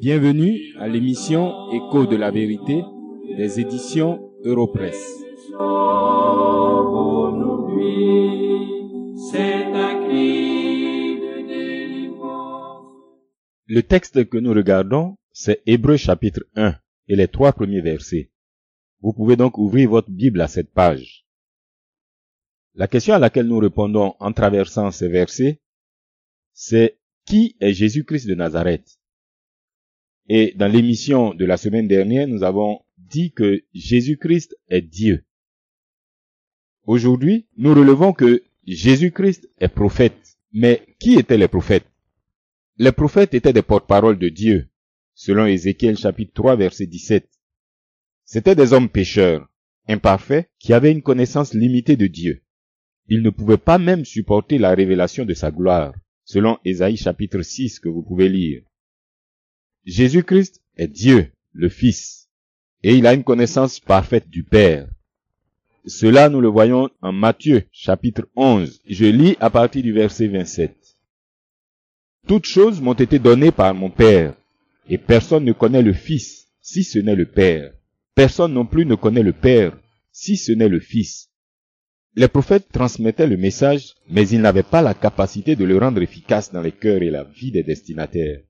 Bienvenue à l'émission Écho de la vérité des éditions Europresse. Le texte que nous regardons, c'est Hébreu chapitre 1 et les trois premiers versets. Vous pouvez donc ouvrir votre Bible à cette page. La question à laquelle nous répondons en traversant ces versets, c'est qui est Jésus-Christ de Nazareth? Et dans l'émission de la semaine dernière, nous avons dit que Jésus-Christ est Dieu. Aujourd'hui, nous relevons que Jésus-Christ est prophète. Mais qui étaient les prophètes? Les prophètes étaient des porte-paroles de Dieu, selon Ézéchiel chapitre 3 verset 17. C'étaient des hommes pécheurs, imparfaits, qui avaient une connaissance limitée de Dieu. Ils ne pouvaient pas même supporter la révélation de sa gloire, selon Ésaïe chapitre 6 que vous pouvez lire. Jésus-Christ est Dieu, le Fils, et il a une connaissance parfaite du Père. Cela, nous le voyons en Matthieu, chapitre 11. Je lis à partir du verset 27. Toutes choses m'ont été données par mon Père, et personne ne connaît le Fils, si ce n'est le Père. Personne non plus ne connaît le Père, si ce n'est le Fils. Les prophètes transmettaient le message, mais ils n'avaient pas la capacité de le rendre efficace dans les cœurs et la vie des destinataires.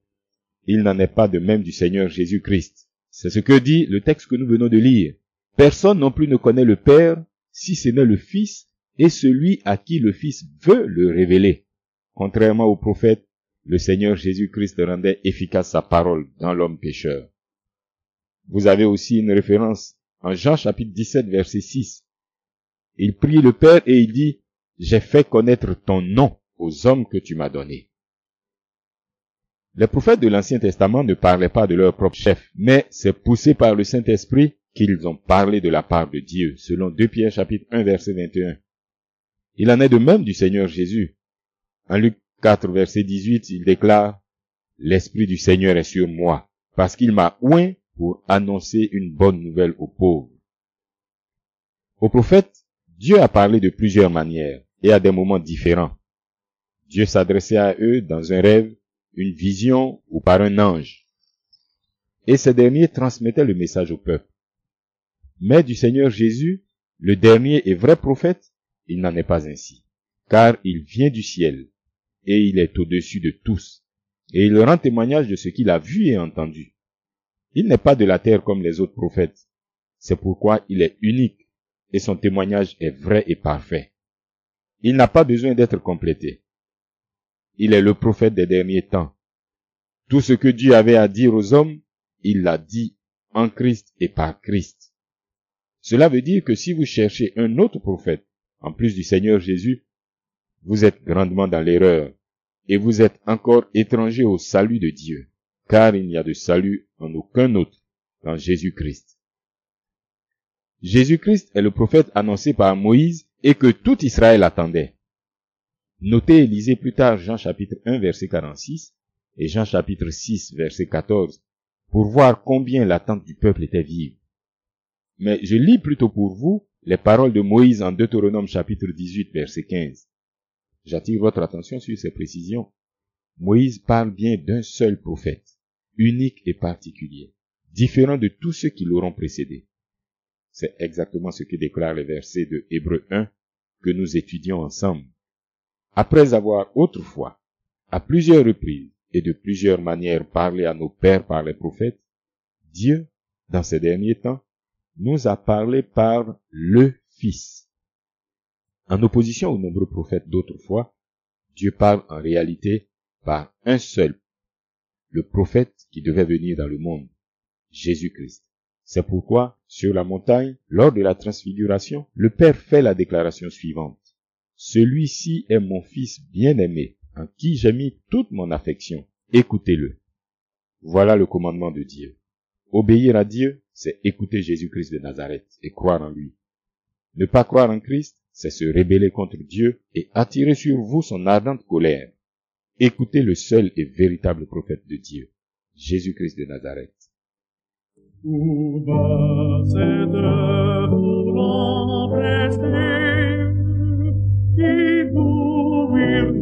Il n'en est pas de même du Seigneur Jésus-Christ. C'est ce que dit le texte que nous venons de lire. Personne non plus ne connaît le Père si ce n'est le Fils et celui à qui le Fils veut le révéler. Contrairement au prophète, le Seigneur Jésus-Christ rendait efficace sa parole dans l'homme pécheur. Vous avez aussi une référence en Jean chapitre 17 verset 6. Il prie le Père et il dit, j'ai fait connaître ton nom aux hommes que tu m'as donnés. Les prophètes de l'Ancien Testament ne parlaient pas de leur propre chef, mais c'est poussé par le Saint-Esprit qu'ils ont parlé de la part de Dieu, selon 2 Pierre chapitre 1 verset 21. Il en est de même du Seigneur Jésus. En Luc 4 verset 18, il déclare, L'Esprit du Seigneur est sur moi, parce qu'il m'a oint pour annoncer une bonne nouvelle aux pauvres. Aux prophètes, Dieu a parlé de plusieurs manières et à des moments différents. Dieu s'adressait à eux dans un rêve, une vision ou par un ange. Et ces derniers transmettaient le message au peuple. Mais du Seigneur Jésus, le dernier et vrai prophète, il n'en est pas ainsi. Car il vient du ciel, et il est au-dessus de tous, et il rend témoignage de ce qu'il a vu et entendu. Il n'est pas de la terre comme les autres prophètes. C'est pourquoi il est unique, et son témoignage est vrai et parfait. Il n'a pas besoin d'être complété. Il est le prophète des derniers temps. Tout ce que Dieu avait à dire aux hommes, il l'a dit en Christ et par Christ. Cela veut dire que si vous cherchez un autre prophète, en plus du Seigneur Jésus, vous êtes grandement dans l'erreur, et vous êtes encore étranger au salut de Dieu, car il n'y a de salut en aucun autre qu'en Jésus-Christ. Jésus-Christ est le prophète annoncé par Moïse et que tout Israël attendait. Notez et lisez plus tard Jean chapitre 1 verset 46 et Jean chapitre 6 verset 14 pour voir combien l'attente du peuple était vive. Mais je lis plutôt pour vous les paroles de Moïse en Deutéronome chapitre 18 verset 15. J'attire votre attention sur ces précisions. Moïse parle bien d'un seul prophète, unique et particulier, différent de tous ceux qui l'auront précédé. C'est exactement ce que déclarent les versets de Hébreu 1 que nous étudions ensemble. Après avoir autrefois, à plusieurs reprises et de plusieurs manières parlé à nos pères par les prophètes, Dieu, dans ces derniers temps, nous a parlé par le Fils. En opposition aux nombreux prophètes d'autrefois, Dieu parle en réalité par un seul, le prophète qui devait venir dans le monde, Jésus-Christ. C'est pourquoi, sur la montagne, lors de la transfiguration, le Père fait la déclaration suivante. Celui-ci est mon Fils bien-aimé, en qui j'ai mis toute mon affection. Écoutez-le. Voilà le commandement de Dieu. Obéir à Dieu, c'est écouter Jésus-Christ de Nazareth et croire en lui. Ne pas croire en Christ, c'est se rébeller contre Dieu et attirer sur vous son ardente colère. Écoutez le seul et véritable prophète de Dieu, Jésus-Christ de Nazareth. Où va cette fourgon prestée qui courir?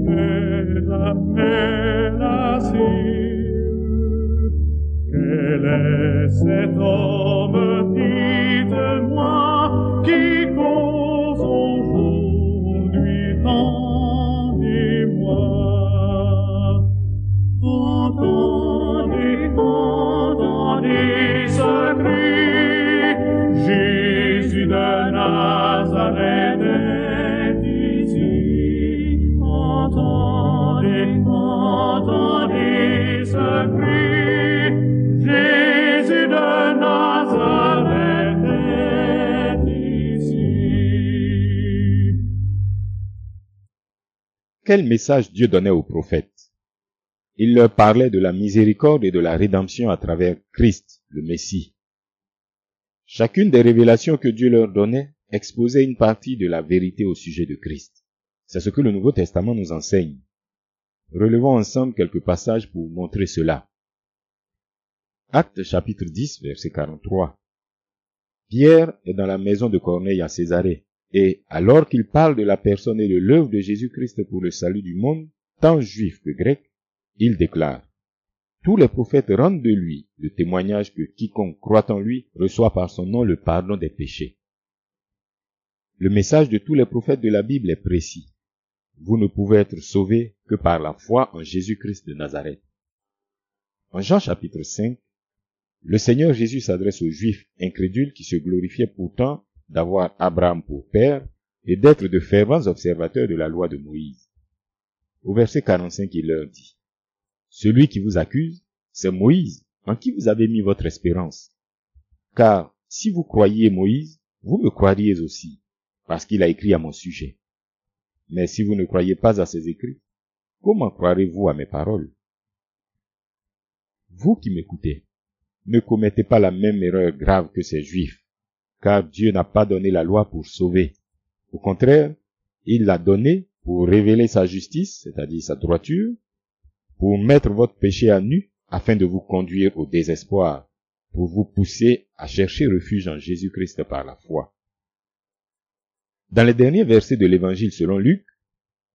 Quel est cet homme Quel message Dieu donnait aux prophètes? Il leur parlait de la miséricorde et de la rédemption à travers Christ, le Messie. Chacune des révélations que Dieu leur donnait exposait une partie de la vérité au sujet de Christ. C'est ce que le Nouveau Testament nous enseigne. Relevons ensemble quelques passages pour montrer cela. Acte chapitre 10, verset 43. Pierre est dans la maison de Corneille à Césarée, et alors qu'il parle de la personne et de l'œuvre de Jésus-Christ pour le salut du monde, tant juif que grec, il déclare Tous les prophètes rendent de lui le témoignage que quiconque croit en lui reçoit par son nom le pardon des péchés. Le message de tous les prophètes de la Bible est précis. Vous ne pouvez être sauvés que par la foi en Jésus-Christ de Nazareth. En Jean chapitre 5, le Seigneur Jésus s'adresse aux Juifs incrédules qui se glorifiaient pourtant d'avoir Abraham pour père et d'être de fervents observateurs de la loi de Moïse. Au verset 45, il leur dit, Celui qui vous accuse, c'est Moïse, en qui vous avez mis votre espérance. Car si vous croyez Moïse, vous me croiriez aussi, parce qu'il a écrit à mon sujet. Mais si vous ne croyez pas à ses écrits, comment croirez-vous à mes paroles? Vous qui m'écoutez, ne commettez pas la même erreur grave que ces Juifs, car Dieu n'a pas donné la loi pour sauver. Au contraire, il l'a donnée pour révéler sa justice, c'est-à-dire sa droiture, pour mettre votre péché à nu, afin de vous conduire au désespoir, pour vous pousser à chercher refuge en Jésus-Christ par la foi. Dans les derniers versets de l'Évangile selon Luc,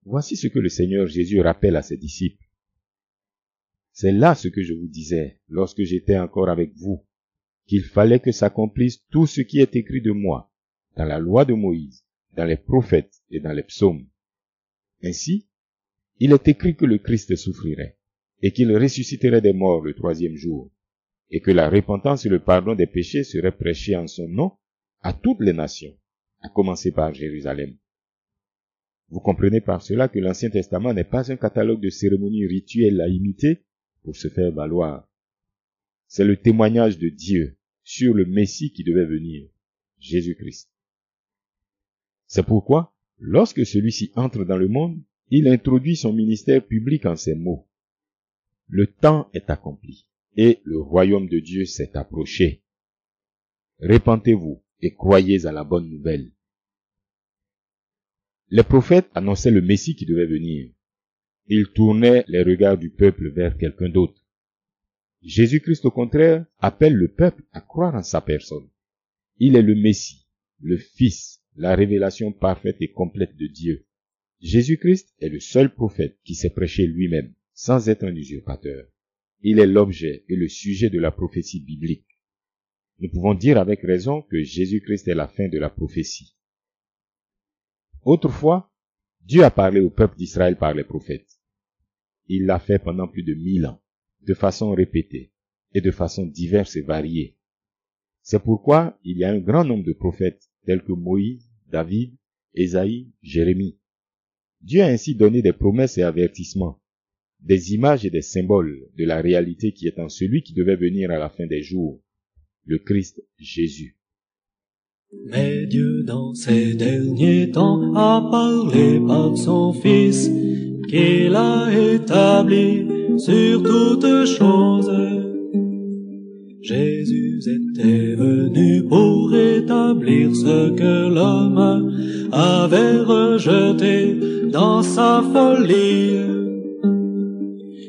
voici ce que le Seigneur Jésus rappelle à ses disciples. C'est là ce que je vous disais lorsque j'étais encore avec vous, qu'il fallait que s'accomplisse tout ce qui est écrit de moi dans la loi de Moïse, dans les prophètes et dans les psaumes. Ainsi, il est écrit que le Christ souffrirait et qu'il ressusciterait des morts le troisième jour, et que la repentance et le pardon des péchés seraient prêchés en son nom à toutes les nations, à commencer par Jérusalem. Vous comprenez par cela que l'Ancien Testament n'est pas un catalogue de cérémonies rituelles à imiter pour se faire valoir. C'est le témoignage de Dieu sur le Messie qui devait venir, Jésus-Christ. C'est pourquoi, lorsque celui-ci entre dans le monde, il introduit son ministère public en ces mots. Le temps est accompli et le royaume de Dieu s'est approché. Répentez-vous et croyez à la bonne nouvelle. Les prophètes annonçaient le Messie qui devait venir. Ils tournaient les regards du peuple vers quelqu'un d'autre. Jésus-Christ, au contraire, appelle le peuple à croire en sa personne. Il est le Messie, le Fils, la révélation parfaite et complète de Dieu. Jésus-Christ est le seul prophète qui s'est prêché lui-même, sans être un usurpateur. Il est l'objet et le sujet de la prophétie biblique. Nous pouvons dire avec raison que Jésus-Christ est la fin de la prophétie. Autrefois, Dieu a parlé au peuple d'Israël par les prophètes. Il l'a fait pendant plus de mille ans, de façon répétée et de façon diverse et variée. C'est pourquoi il y a un grand nombre de prophètes tels que Moïse, David, Ésaïe, Jérémie. Dieu a ainsi donné des promesses et avertissements, des images et des symboles de la réalité qui est en celui qui devait venir à la fin des jours, le Christ Jésus. Mais Dieu dans ces derniers temps a parlé par son Fils qu'il a établi sur toutes choses. Jésus était venu pour établir ce que l'homme avait rejeté dans sa folie.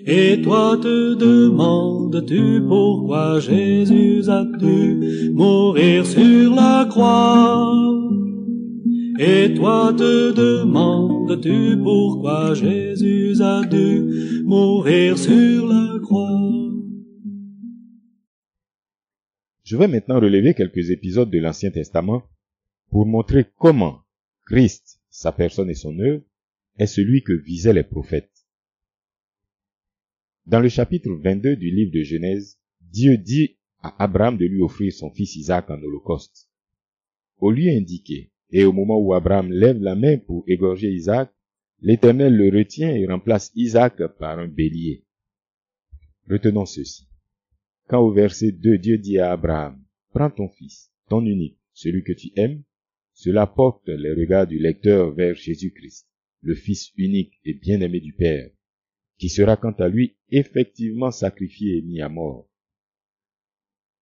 Et toi te demandes-tu pourquoi Jésus a dû mourir sur la croix? Et toi te Je vais maintenant relever quelques épisodes de l'Ancien Testament pour montrer comment Christ, sa personne et son œuvre, est celui que visaient les prophètes. Dans le chapitre 22 du livre de Genèse, Dieu dit à Abraham de lui offrir son fils Isaac en holocauste. Au lieu indiqué, et au moment où Abraham lève la main pour égorger Isaac, l'Éternel le retient et remplace Isaac par un bélier. Retenons ceci. Quand au verset 2 Dieu dit à Abraham, prends ton fils, ton unique, celui que tu aimes, cela porte les regards du lecteur vers Jésus-Christ, le Fils unique et bien-aimé du Père, qui sera quant à lui effectivement sacrifié et mis à mort.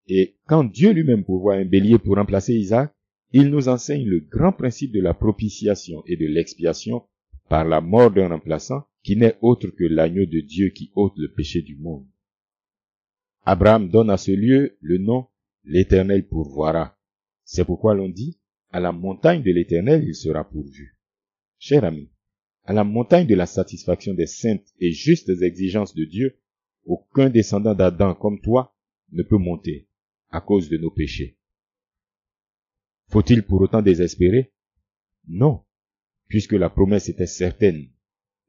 Et quand Dieu lui-même pourvoit un bélier pour remplacer Isaac, il nous enseigne le grand principe de la propitiation et de l'expiation par la mort d'un remplaçant qui n'est autre que l'agneau de Dieu qui ôte le péché du monde. Abraham donne à ce lieu le nom l'Éternel pourvoira. C'est pourquoi l'on dit, à la montagne de l'Éternel il sera pourvu. Cher ami, à la montagne de la satisfaction des saintes et justes exigences de Dieu, aucun descendant d'Adam comme toi ne peut monter à cause de nos péchés. Faut-il pour autant désespérer? Non, puisque la promesse était certaine.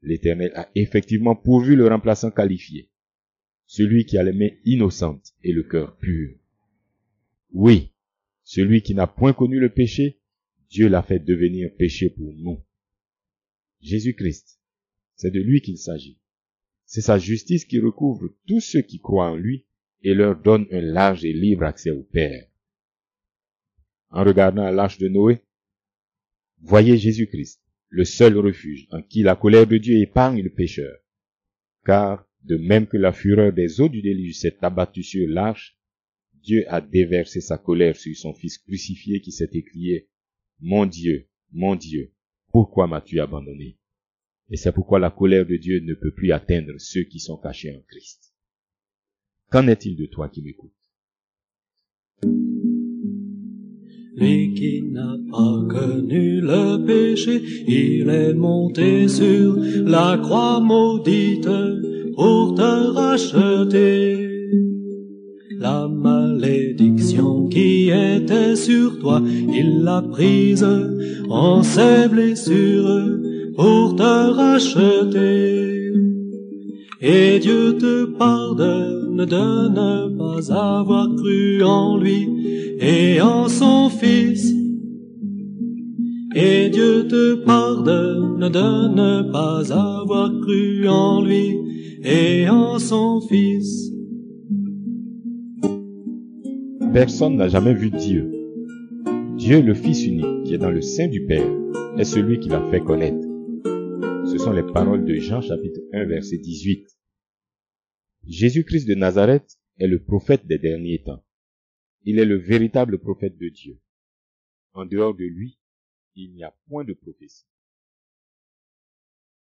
L'Éternel a effectivement pourvu le remplaçant qualifié, celui qui a les mains innocentes et le cœur pur. Oui, celui qui n'a point connu le péché, Dieu l'a fait devenir péché pour nous. Jésus-Christ, c'est de lui qu'il s'agit. C'est sa justice qui recouvre tous ceux qui croient en lui et leur donne un large et libre accès au Père. En regardant l'arche de Noé, voyez Jésus-Christ, le seul refuge en qui la colère de Dieu épargne le pécheur. Car, de même que la fureur des eaux du déluge s'est abattue sur l'arche, Dieu a déversé sa colère sur son Fils crucifié qui s'est écrié, Mon Dieu, mon Dieu, pourquoi m'as-tu abandonné? Et c'est pourquoi la colère de Dieu ne peut plus atteindre ceux qui sont cachés en Christ. Qu'en est-il de toi qui m'écoutes Lui qui n'a pas connu le péché, il est monté sur la croix maudite pour te racheter. La malédiction qui était sur toi, il l'a prise en ses blessures pour te racheter. Et Dieu te de ne pas avoir cru en lui et en son Fils. Et Dieu te pardonne de ne pas avoir cru en lui et en son Fils. Personne n'a jamais vu Dieu. Dieu, le Fils unique, qui est dans le sein du Père, est celui qui l'a fait connaître. Ce sont les paroles de Jean chapitre 1 verset 18. Jésus-Christ de Nazareth est le prophète des derniers temps. Il est le véritable prophète de Dieu. En dehors de lui, il n'y a point de prophétie.